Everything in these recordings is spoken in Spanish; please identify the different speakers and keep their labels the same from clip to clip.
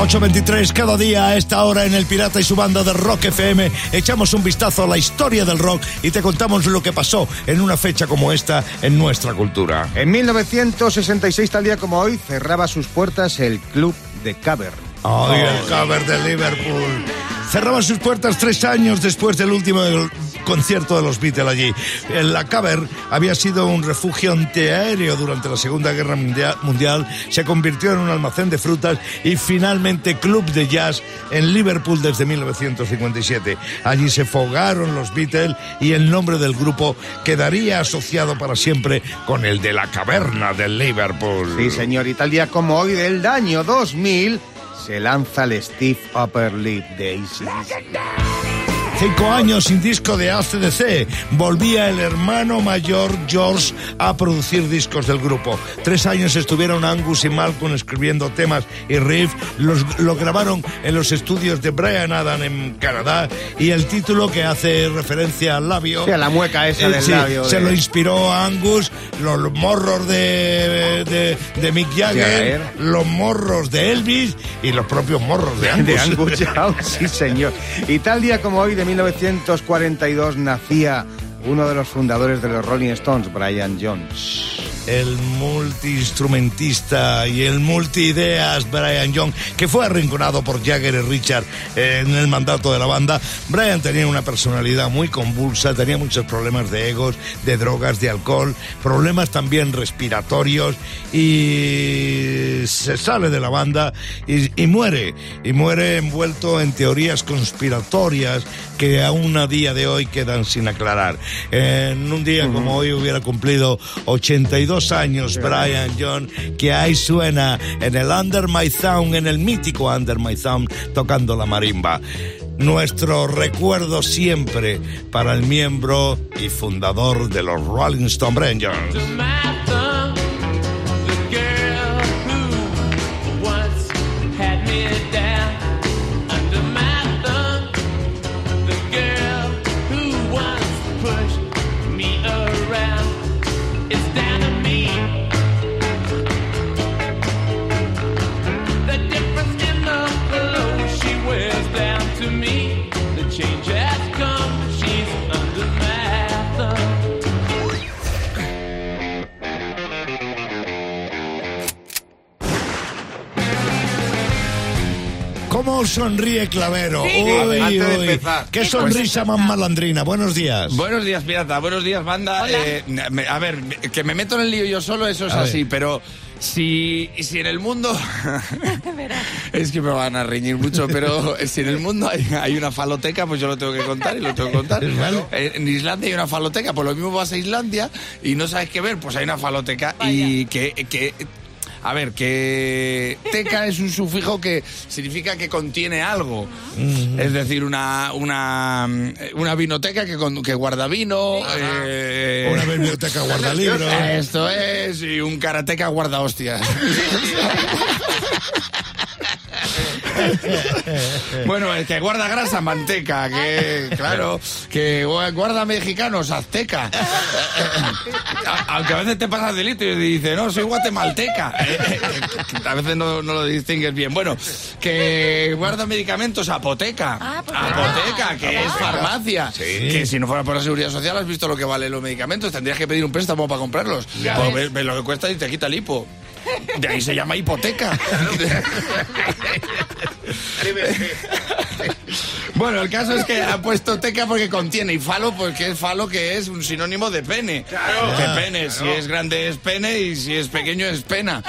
Speaker 1: 8.23 cada día a esta hora en El Pirata y su banda de Rock FM. Echamos un vistazo a la historia del rock y te contamos lo que pasó en una fecha como esta en nuestra cultura.
Speaker 2: En 1966, tal día como hoy, cerraba sus puertas el Club de Cavern.
Speaker 1: ¡Ay, el cover de Liverpool! Cerraba sus puertas tres años después del último concierto de los Beatles allí. La Caver había sido un refugio antiaéreo durante la Segunda Guerra Mundial, se convirtió en un almacén de frutas y finalmente club de jazz en Liverpool desde 1957. Allí se fogaron los Beatles y el nombre del grupo quedaría asociado para siempre con el de la caverna de Liverpool.
Speaker 2: Sí, señor, y tal día como hoy del año 2000 se lanza el Steve Upper Lip Daisy.
Speaker 1: Cinco años sin disco de ACDC. Volvía el hermano mayor George a producir discos del grupo. Tres años estuvieron Angus y Malcolm escribiendo temas y riff. Los, lo grabaron en los estudios de Brian Adam en Canadá. Y el título que hace referencia al labio.
Speaker 2: Sí, a la mueca esa
Speaker 1: eh,
Speaker 2: del
Speaker 1: sí,
Speaker 2: labio.
Speaker 1: Se
Speaker 2: de-
Speaker 1: lo inspiró a Angus, los morros de, de, de Mick Jagger, los morros de Elvis y los propios morros de Angus.
Speaker 2: De Angus sí señor. Y tal día como hoy de 1942 nacía uno de los fundadores de los Rolling Stones, Brian Jones.
Speaker 1: El multiinstrumentista y el multiideas Brian Young, que fue arrinconado por Jagger y Richard en el mandato de la banda. Brian tenía una personalidad muy convulsa, tenía muchos problemas de egos, de drogas, de alcohol, problemas también respiratorios y se sale de la banda y, y muere, y muere envuelto en teorías conspiratorias que aún a día de hoy quedan sin aclarar. En un día como hoy hubiera cumplido 82 años Brian John, que ahí suena en el Under My Thumb, en el mítico Under My Thumb, tocando la marimba. Nuestro recuerdo siempre para el miembro y fundador de los Rolling Stone Brian. ¿Cómo sonríe Clavero?
Speaker 3: Sí.
Speaker 1: Uy,
Speaker 2: Antes de
Speaker 1: uy,
Speaker 2: empezar.
Speaker 1: Qué sonrisa más malandrina. Buenos días.
Speaker 3: Buenos días, pirata. Buenos días, banda. Eh, a ver, que me meto en el lío yo solo, eso es
Speaker 1: A
Speaker 3: así,
Speaker 1: ver.
Speaker 3: pero si, si en el mundo... es que me van a reñir mucho, pero si en el mundo hay, hay una faloteca, pues yo lo tengo que contar y lo tengo que contar.
Speaker 1: Claro.
Speaker 3: Eh, En Islandia hay una faloteca, pues lo mismo vas a Islandia y no sabes qué ver, pues hay una faloteca y que... que a ver, que teca es un sufijo que significa que contiene algo. Es decir, una, una, una vinoteca que, con- que guarda vino. eh,
Speaker 1: Una biblioteca guardalibros.
Speaker 3: esto es, y un karateca guarda hostias. bueno, el que guarda grasa, manteca, que, claro, que guarda mexicanos, azteca. Aunque a veces te pasas delito y dices, no, soy guatemalteca. a veces no, no lo distingues bien. Bueno, que guarda medicamentos, apoteca.
Speaker 4: Ah, apoteca.
Speaker 3: Apoteca, que es farmacia. Que si no fuera por la seguridad social, has visto lo que valen los medicamentos. Tendrías que pedir un préstamo para comprarlos. Pues ves, ves lo que cuesta y te quita el hipo. De ahí se llama hipoteca. Bueno, el caso es que ha puesto teca porque contiene y falo porque es falo que es un sinónimo de pene. De pene, si es grande es pene y si es pequeño es pena.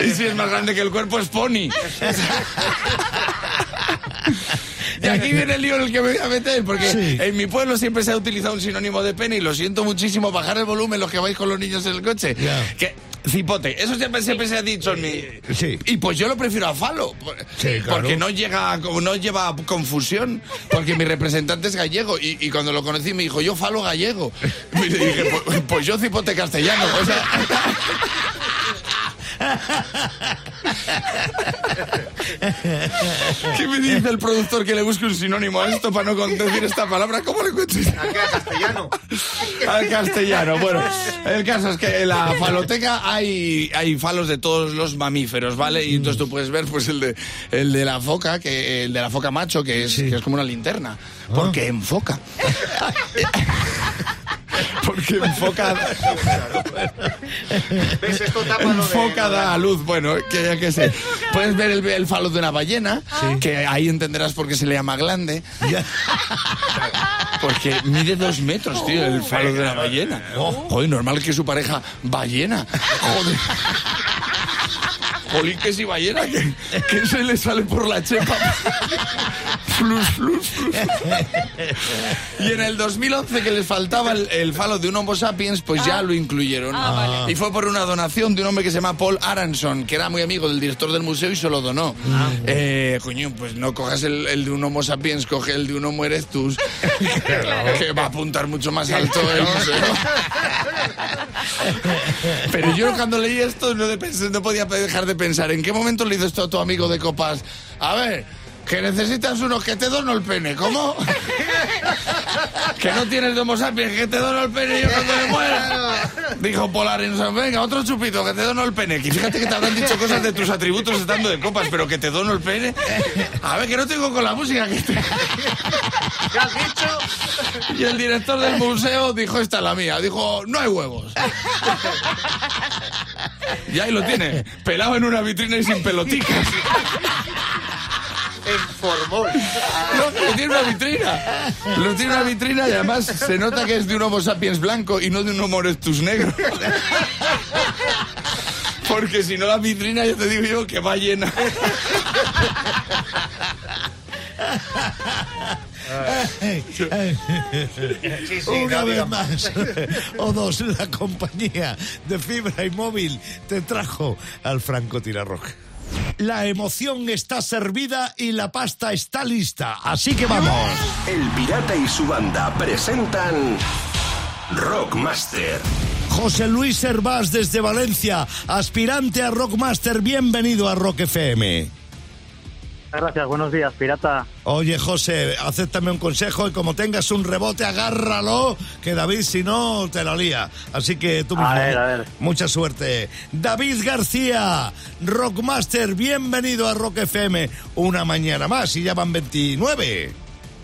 Speaker 3: y si es más grande que el cuerpo es pony. Y aquí viene el lío en el que me voy a meter, porque
Speaker 1: Sí.
Speaker 3: en mi pueblo siempre se ha utilizado un sinónimo de pene y lo siento muchísimo, bajar el volumen los que vais con los niños en el coche. Que, cipote, eso siempre, siempre se ha dicho en mi...
Speaker 1: Sí.
Speaker 3: Y pues yo lo prefiero a falo, por-
Speaker 1: Sí, claro.
Speaker 3: porque no llega, no lleva confusión, porque mi representante es gallego y, y cuando lo conocí me dijo, yo falo gallego. Y le dije, pues, pues yo cipote castellano. O sea, ¿Qué me dice el productor que le busque un sinónimo a esto para no decir esta palabra? ¿Cómo le encuentras?
Speaker 2: Aquí a castellano.
Speaker 3: Al castellano. Bueno, el caso es que en la faloteca hay, hay falos de todos los mamíferos, ¿vale? Y entonces tú puedes ver pues el de, el de la foca, que el de la foca macho, que es, que es como una linterna. Porque enfoca. Porque enfoca.
Speaker 2: ¿Ves? Esto tapa lo de-
Speaker 3: Enfoca da a luz, bueno, que ya que sé. Puedes ver el, el falo de una ballena, que ahí entenderás por qué se le llama glande. Porque mide dos metros, tío, el falo de una ballena. Joder, normal que su pareja ballena. Joder. Jolín, que si ballena, que, que se le sale por la chepa. Flus, flus, flus. Y en el 2011 que les faltaba el, el falo de un Homo sapiens, pues ya lo incluyeron.
Speaker 5: Ah, vale.
Speaker 3: Y fue por una donación de un hombre que se llama Paul Aronson, que era muy amigo del director del museo y se lo donó. Eh, coño, pues no cojas el, el de un Homo sapiens, coge el de un Homo erectus, que va a apuntar mucho más alto el museo. Pero yo cuando leí esto no, no podía dejar de pensar, ¿en qué momento le dices esto a tu amigo de copas? A ver, que necesitas uno que te dono el pene, ¿cómo? que no tienes de homo sapiens, que te dono el pene yo cuando me muera. Dijo Polarenson, venga, otro chupito, que te dono el pene. Que fíjate que te habrán dicho cosas de tus atributos estando de copas, pero que te dono el pene. A ver, que no tengo con la música que te...
Speaker 2: ¿Qué has dicho?
Speaker 3: Y el director del museo dijo, esta es la mía. Dijo, no hay huevos. Y ahí lo tiene, pelado en una vitrina y sin peloticas.
Speaker 2: En formol.
Speaker 3: No, lo tiene una vitrina. Lo tiene una vitrina y además se nota que es de un Homo sapiens blanco y no de un Homo erectus negro. Porque si no la vitrina, yo te digo yo que va llena.
Speaker 2: Sí, sí,
Speaker 1: Una
Speaker 2: no
Speaker 1: vez más, o dos, la compañía de fibra y móvil te trajo al francotirarroja. La emoción está servida y la pasta está lista, así que vamos.
Speaker 6: El Pirata y su banda presentan Rockmaster.
Speaker 1: José Luis Hervás desde Valencia, aspirante a Rockmaster, bienvenido a Rock FM.
Speaker 7: Gracias, buenos días, pirata.
Speaker 1: Oye, José, acéptame un consejo y como tengas un rebote, agárralo, que David, si no, te la lía. Así que tú
Speaker 7: A
Speaker 1: mismo.
Speaker 7: ver, a ver.
Speaker 1: Mucha suerte. David García, Rockmaster, bienvenido a Rock FM. Una mañana más y ya van 29.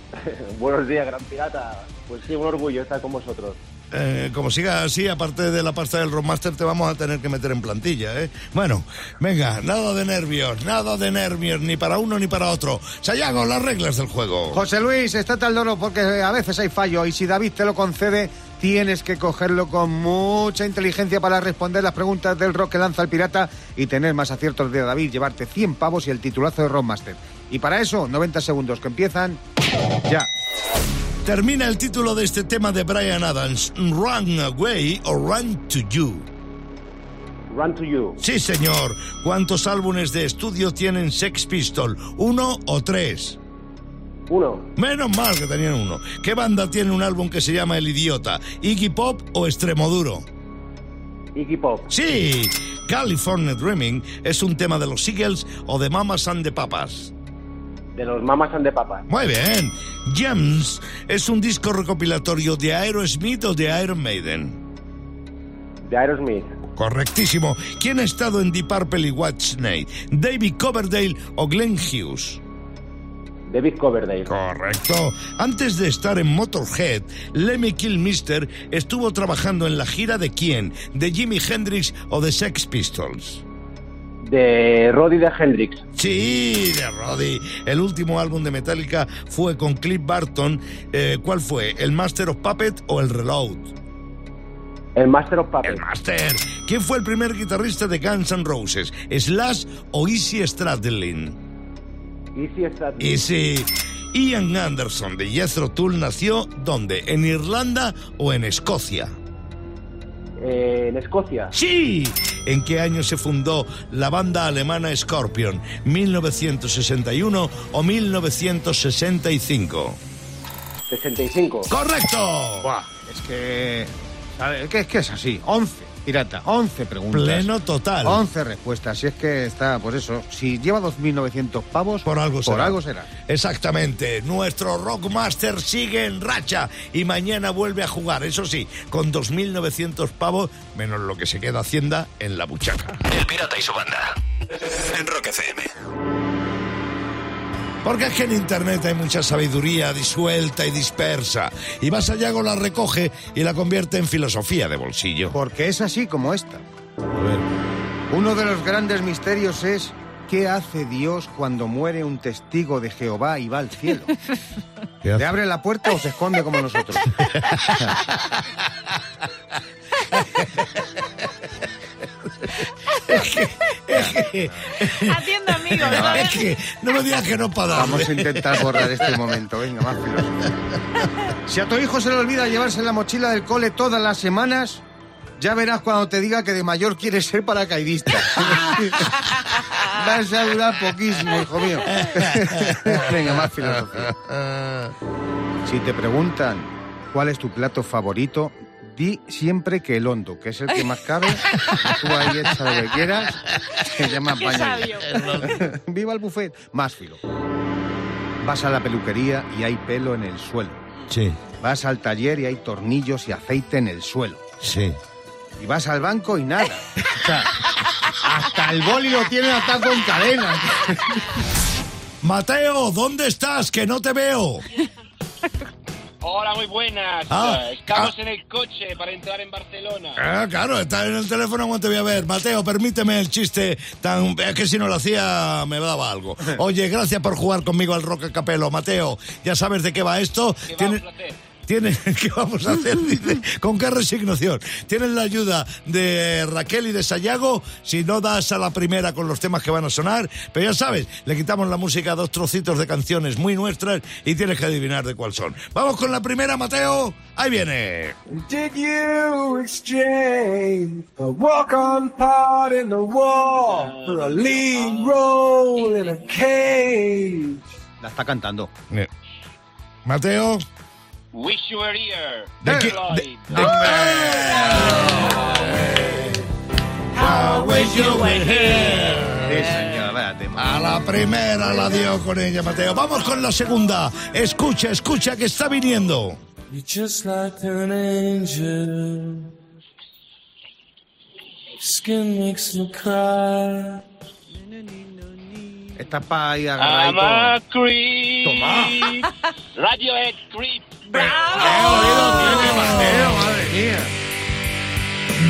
Speaker 8: Buenos días, gran pirata. Pues sí, un orgullo estar con vosotros.
Speaker 1: Eh, como siga así, aparte de la pasta del Rockmaster, te vamos a tener que meter en plantilla, ¿eh? Bueno, venga, nada de nervios, nada de nervios, ni para uno ni para otro. Sayago, las reglas del juego.
Speaker 2: José Luis, estate al loro porque a veces hay fallo y si David te lo concede, tienes que cogerlo con mucha inteligencia para responder las preguntas del rock que lanza el pirata y tener más aciertos de David, llevarte 100 pavos y el titulazo de Rockmaster. Y para eso, 90 segundos que empiezan ya.
Speaker 1: Termina el título de este tema de Brian Adams, Run Away or Run to You.
Speaker 8: Run to you.
Speaker 1: Sí, señor. ¿Cuántos álbumes de estudio tienen Sex Pistol? ¿Uno o tres?
Speaker 8: Uno.
Speaker 1: Menos mal que tenían uno. ¿Qué banda tiene un álbum que se llama El Idiota? ¿Iggy Pop o Extremoduro?
Speaker 8: Iggy Pop.
Speaker 1: Sí, California Dreaming es un tema de los Eagles o de Mamas and the Papas.
Speaker 8: De los Mamas and the Papas.
Speaker 1: Muy bien. Gems es un disco recopilatorio de Aerosmith o de Iron Maiden.
Speaker 8: De Aerosmith.
Speaker 1: Correctísimo. ¿Quién ha estado en Deep Purple y Whitesnake? ¿David Coverdale o Glenn Hughes?
Speaker 8: David Coverdale.
Speaker 1: Correcto. Antes de estar en Motorhead, Lemmy Kilmister estuvo trabajando en la gira de quién? ¿De Jimi Hendrix o de Sex Pistols?
Speaker 8: De Roddy de Hendrix.
Speaker 1: Sí, de Roddy. El último álbum de Metallica fue con Cliff Barton. Eh, ¿Cuál fue? ¿El Master of Puppet o el Reload?
Speaker 8: El Master of Puppets.
Speaker 1: El Master. ¿Quién fue el primer guitarrista de Guns N' Roses? ¿Slash o Easy Stradlin?
Speaker 8: Easy Stradlin.
Speaker 1: Easy. Ian Anderson de Jethro Tull nació ¿dónde? ¿En Irlanda o en Escocia?
Speaker 8: Eh, en Escocia.
Speaker 1: ¡Sí! ¿En qué año se fundó la banda alemana Scorpion? ¿1961 o 1965?
Speaker 8: 65.
Speaker 1: ¡Correcto!
Speaker 2: Buah, es que... ¿sabes? Es que es que es así. 11. Pirata, 11 preguntas.
Speaker 1: Pleno total.
Speaker 2: 11 respuestas. Si es que está, pues eso. Si lleva 2.900 pavos,
Speaker 1: Por algo será.
Speaker 2: Por algo será.
Speaker 1: Exactamente. Nuestro Rockmaster sigue en racha y mañana vuelve a jugar. Eso sí, con 2.900 pavos, menos lo que se queda Hacienda en la buchaca.
Speaker 6: El Pirata y su banda. En Rock FM.
Speaker 1: Porque es que en Internet hay mucha sabiduría disuelta y dispersa. Y Vasallago la recoge y la convierte en filosofía de bolsillo.
Speaker 2: Porque es así como esta. Uno de los grandes misterios es ¿qué hace Dios cuando muere un testigo de Jehová y va al cielo?
Speaker 1: ¿Qué hace?
Speaker 2: ¿Le abre la puerta o se esconde como nosotros?
Speaker 5: Haciendo amigos,
Speaker 1: Es
Speaker 5: ¿sabes?
Speaker 1: que no me digas que no para darle.
Speaker 2: Vamos a intentar borrar este momento. Venga, más filosofía. Si a tu hijo se le olvida llevarse la mochila del cole todas las semanas, ya verás cuando te diga que de mayor quieres ser paracaidista. Vas a durar poquísimo, hijo mío. Venga, más filosofía. Si te preguntan cuál es tu plato favorito, di siempre que el hondo, que es el que más cabe. Tú ahí echa lo que quieras, que apaño.
Speaker 5: sabio.
Speaker 2: Viva el buffet. Más filo. Vas a la peluquería y hay pelo en el suelo.
Speaker 1: Sí,
Speaker 2: Vas al taller y hay tornillos y aceite en el suelo.
Speaker 1: sí.
Speaker 2: Y vas al banco y nada. O sea, hasta el boli lo tienen atado con cadena.
Speaker 1: Mateo, ¿dónde estás? Que no te veo.
Speaker 9: Hola, muy buenas.
Speaker 1: Ah,
Speaker 9: Estamos
Speaker 1: ah.
Speaker 9: en el coche para entrar en Barcelona.
Speaker 1: Ah, claro, está en el teléfono cuando te voy a ver. Mateo, permíteme el chiste tan... Es que si no lo hacía me daba algo. Oye, gracias por jugar conmigo al Rock a Capelo. Mateo, ya sabes de qué va esto.
Speaker 9: Que va, un placer.
Speaker 1: Tienes, ¿qué vamos a hacer? Dice, con qué resignación. Tienes la ayuda de Raquel y de Sayago, si no das a la primera con los temas que van a sonar, pero ya sabes, le quitamos la música a dos trocitos de canciones muy nuestras y tienes que adivinar de cuál son. Vamos con la primera, Mateo. Ahí viene.
Speaker 4: Did you exchange a walk-on part in the wall for a lead role in a cage?
Speaker 2: La está cantando.
Speaker 1: Eh, Mateo.
Speaker 9: Wish you were here.
Speaker 1: ¿De qué-
Speaker 9: Floyd.
Speaker 1: de-
Speaker 2: Sí, señora, vaya tema.
Speaker 1: A la primera la dio con ella, Mateo. Vamos con la segunda. Escucha, escucha que está viniendo.
Speaker 4: You're just like an angel. Skin makes me cry.
Speaker 2: Está para ahí
Speaker 9: I'm a
Speaker 2: agarradito.
Speaker 9: creep.
Speaker 2: Madre mía.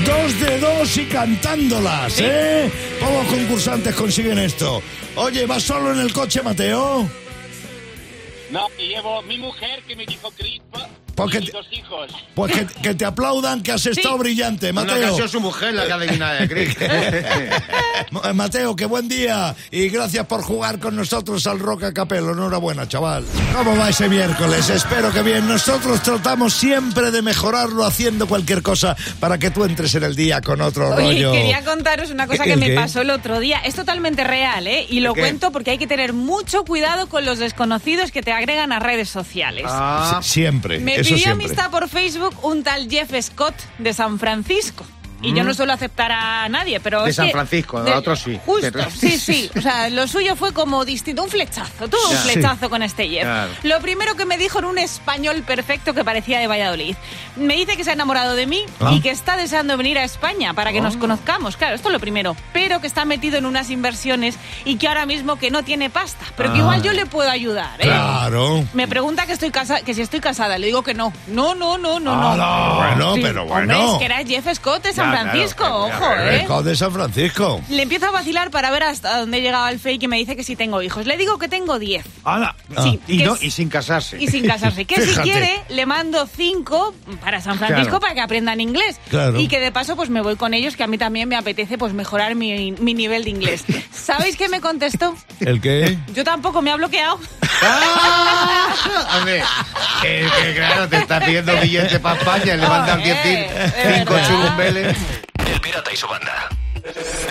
Speaker 1: Dos de dos y cantándolas, ¿eh? Pocos concursantes consiguen esto. Oye, ¿vas solo en el coche, Mateo?
Speaker 9: No, llevo mi mujer que me dijo creep.
Speaker 1: Te-
Speaker 9: dos hijos.
Speaker 1: Pues que, que te aplaudan que has estado brillante,
Speaker 2: que ha
Speaker 1: Mateo.
Speaker 2: sido su mujer la que ha adivinado de.
Speaker 1: Eh, Mateo, qué buen día y gracias por jugar con nosotros al Rock a Capelo. Enhorabuena, chaval. ¿Cómo va ese miércoles? Espero que bien. Nosotros tratamos siempre de mejorarlo haciendo cualquier cosa para que tú entres en el día con otro
Speaker 5: Oye,
Speaker 1: rollo.
Speaker 5: quería contaros una cosa
Speaker 1: ¿El
Speaker 5: que me
Speaker 1: qué?
Speaker 5: pasó el otro día. Es totalmente real, ¿eh? Y lo cuento porque hay que tener mucho cuidado con los desconocidos que te agregan a redes sociales.
Speaker 2: Ah,
Speaker 1: Sie- Siempre,
Speaker 5: Me pidió amistad por Facebook un tal Jeff Scott de San Francisco. Y yo no suelo aceptar a nadie, pero
Speaker 2: Mm. De
Speaker 5: es
Speaker 2: San
Speaker 5: que-
Speaker 2: Francisco,
Speaker 5: de-
Speaker 2: otros sí.
Speaker 5: Justo, sí, sí. O sea, lo suyo fue como distinto, un flechazo, todo un flechazo con este Jeff.
Speaker 2: Claro.
Speaker 5: Lo primero que me dijo en un español perfecto que parecía de Valladolid. Me dice que se ha enamorado de mí
Speaker 1: Ah.
Speaker 5: y que está deseando venir a España para que nos conozcamos. Claro, esto es lo primero. Pero que está metido en unas inversiones y que ahora mismo que no tiene pasta. Pero que igual yo le puedo ayudar, ¿eh?
Speaker 1: Claro.
Speaker 5: Me pregunta que estoy casa que si estoy casada, le digo que no. No, no, no, no, no.
Speaker 1: Ah, Bueno,
Speaker 5: Sí,
Speaker 1: pero
Speaker 5: Hombre,
Speaker 1: bueno.
Speaker 5: es que era Jeff Scott de San
Speaker 2: claro,
Speaker 5: Francisco, ojo, ¿eh?
Speaker 1: San Francisco.
Speaker 5: Le empiezo a vacilar para ver hasta dónde llegaba el fake y me dice que si tengo hijos. Le digo que tengo 10.
Speaker 2: ¡Hala!
Speaker 5: Sí,
Speaker 2: y, no, y sin casarse.
Speaker 5: Y sin casarse. Que si quiere, le mando cinco para San Francisco
Speaker 2: Claro.
Speaker 5: para que aprendan inglés.
Speaker 1: Claro.
Speaker 5: Y que de paso, pues me voy con ellos, que a mí también me apetece pues mejorar mi, mi nivel de inglés. ¿Sabéis qué me contestó?
Speaker 1: ¿El qué?
Speaker 5: Yo tampoco me ha bloqueado.
Speaker 2: ¡Ah! Hombre, que, que claro, te está pidiendo billetes para España y le mandan 10
Speaker 5: Eh,
Speaker 2: cinco.
Speaker 6: Pirata y su banda.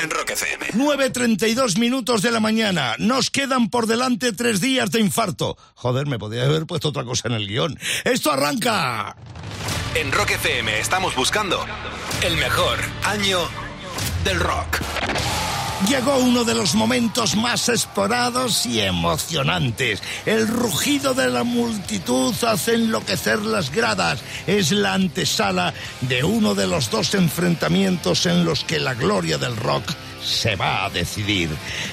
Speaker 6: En Rock FM.
Speaker 1: 9.32 minutos de la mañana. Nos quedan por delante tres días de infarto. Joder, me podía haber puesto otra cosa en el guion. ¡Esto arranca!
Speaker 6: En Rock FM estamos buscando el mejor año del rock.
Speaker 1: Llegó uno de los momentos más esperados y emocionantes. El rugido de la multitud hace enloquecer las gradas. Es la antesala de uno de los dos enfrentamientos en los que la gloria del rock se va a decidir.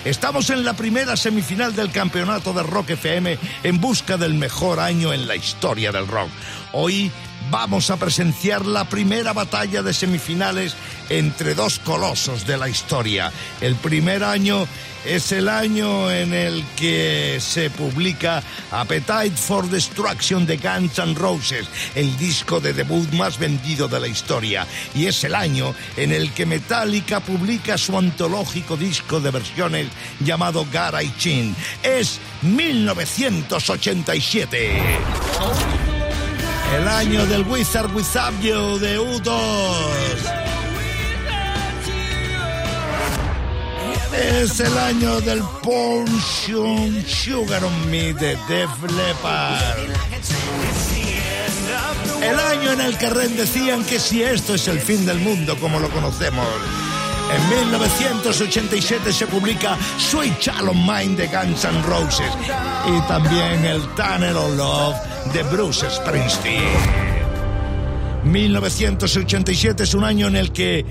Speaker 1: Estamos en la primera semifinal del campeonato de Rock FM en busca del mejor año en la historia del rock. Hoy vamos a presenciar la primera batalla de semifinales entre dos colosos de la historia. El primer año es el año en el que se publica Appetite for Destruction de Guns N' Roses, el disco de debut más vendido de la historia. Y es el año en el que Metallica publica su antológico disco de versiones llamado Garai Chin. Es 1987. El año del Wizard Without You de U2. Es el año del Portion Sugar on Me de Def Leppard. El año en el que Ren decían que si esto es el fin del mundo como lo conocemos. En 1987 se publica Sweet Child of Mine de Guns N' Roses y también el Tunnel of Love de Bruce Springsteen. 1987 es un año en el que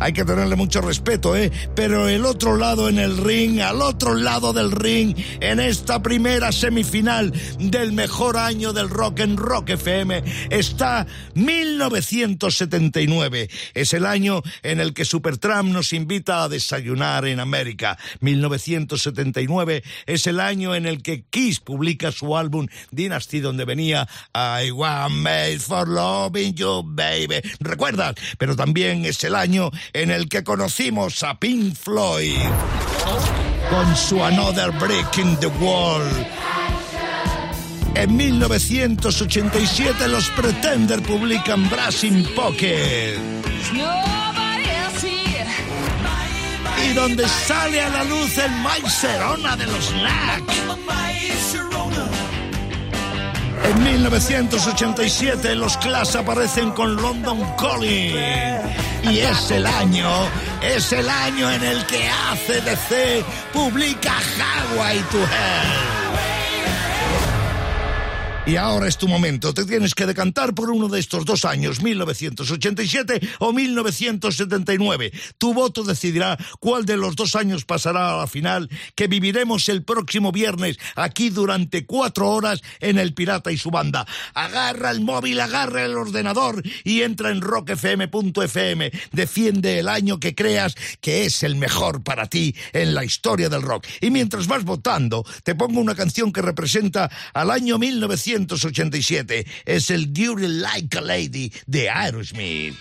Speaker 1: hay que tenerle mucho respeto, ¿eh? Pero el otro lado en el ring, al otro lado del ring, en esta primera semifinal del mejor año del rock en Rock FM, está 1979. Es el año en el que Supertramp nos invita a desayunar en América. 1979 es el año en el que Kiss publica su álbum Dynasty, donde venía I want made for loving you, baby. ¿Recuerdas? Pero también es el año en el que conocimos a Pink Floyd con su Another Break in the Wall. En 1987 los Pretender publican Brass in Pocket. Y donde sale a la luz el Maiserona de los Knack. En 1987 los Clash aparecen con London Calling. Y es el año, es el año en el que ACDC publica Highway to Hell. Y ahora es tu momento, te tienes que decantar por uno de estos dos años, 1987 o 1979. Tu voto decidirá cuál de los dos años pasará a la final que viviremos el próximo viernes aquí durante cuatro horas en El Pirata y su banda. Agarra el móvil, agarra el ordenador y entra en rockfm.fm. Defiende el año que creas que es el mejor para ti en la historia del rock. Y mientras vas votando, te pongo una canción que representa al año 1987. Es el You Like a Lady de Aerosmith.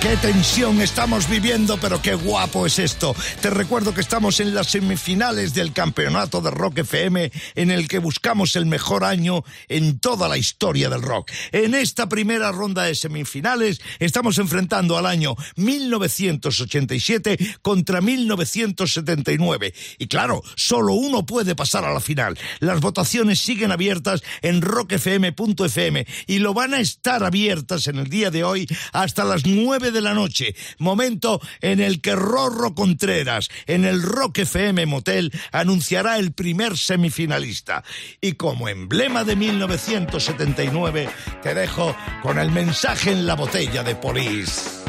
Speaker 10: Qué tensión estamos viviendo, pero qué guapo es esto. Te recuerdo que estamos en las semifinales del campeonato de Rock FM, en el que buscamos el mejor año en toda la historia del rock. En esta primera ronda de semifinales estamos enfrentando al año 1987 contra 1979. Y claro, solo uno puede pasar a la final. Las votaciones siguen abiertas en rockfm.fm y lo van a estar abiertas en el día de hoy hasta las 9 de la noche, momento en el que Rorro Contreras en el Rock FM Motel anunciará el primer semifinalista. Y como emblema de 1979, te dejo con el mensaje en la botella de Police.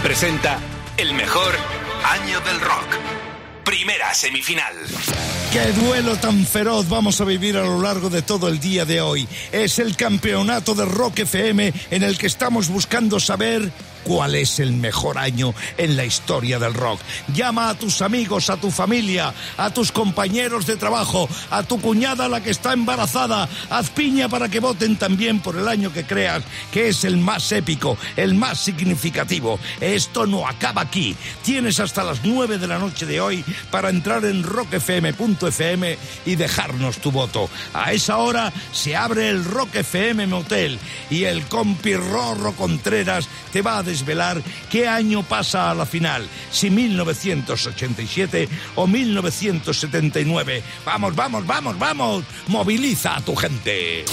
Speaker 6: Presenta el mejor año del rock. Primera semifinal.
Speaker 1: ¡Qué duelo tan feroz vamos a vivir a lo largo de todo el día de hoy! Es el campeonato de Rock FM en el que estamos buscando saber cuál es el mejor año en la historia del rock. Llama a tus amigos, a tu familia, a tus compañeros de trabajo, a tu cuñada la que está embarazada. Haz piña para que voten también por el año que creas que es el más épico, el más significativo. Esto no acaba aquí. Tienes hasta las 9 de la noche de hoy para entrar en rockfm.fm y dejarnos tu voto. A esa hora se abre el Rock FM Motel y el compi Rorro Contreras te va a desvelar qué año pasa a la final, si 1987 o 1979. Vamos, vamos, vamos, vamos. Moviliza a tu gente.